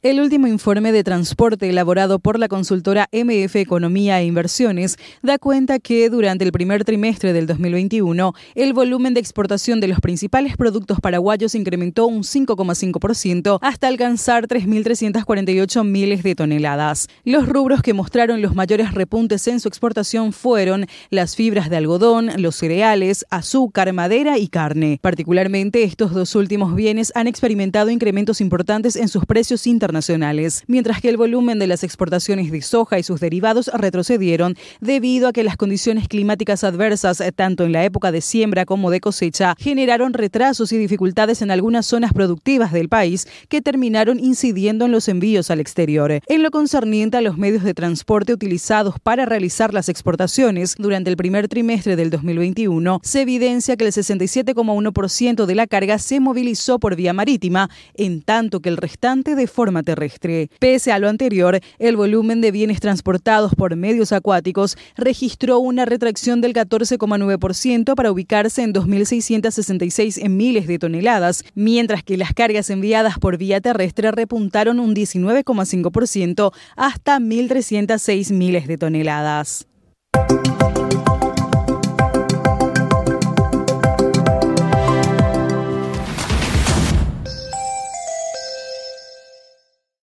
El último informe de transporte elaborado por la consultora MF Economía e Inversiones da cuenta que durante el primer trimestre del 2021 el volumen de exportación de los principales productos paraguayos incrementó un 5,5% hasta alcanzar 3.348 miles de toneladas. Los rubros que mostraron los mayores repuntes en su exportación fueron las fibras de algodón, los cereales, azúcar, madera y carne. Particularmente estos dos últimos bienes han experimentado incrementos importantes en sus precios internacionales, mientras que el volumen de las exportaciones de soja y sus derivados retrocedieron debido a que las condiciones climáticas adversas, tanto en la época de siembra como de cosecha, generaron retrasos y dificultades en algunas zonas productivas del país que terminaron incidiendo en los envíos al exterior. En lo concerniente a los medios de transporte utilizados para realizar las exportaciones durante el primer trimestre del 2021, se evidencia que el 67,1% de la carga se movilizó por vía marítima, en tanto que el restante de forma terrestre. Pese a lo anterior, el volumen de bienes transportados por medios acuáticos registró una retracción del 14,9% para ubicarse en 2.666 miles de toneladas, mientras que las cargas enviadas por vía terrestre repuntaron un 19,5% hasta 1.306 miles de toneladas.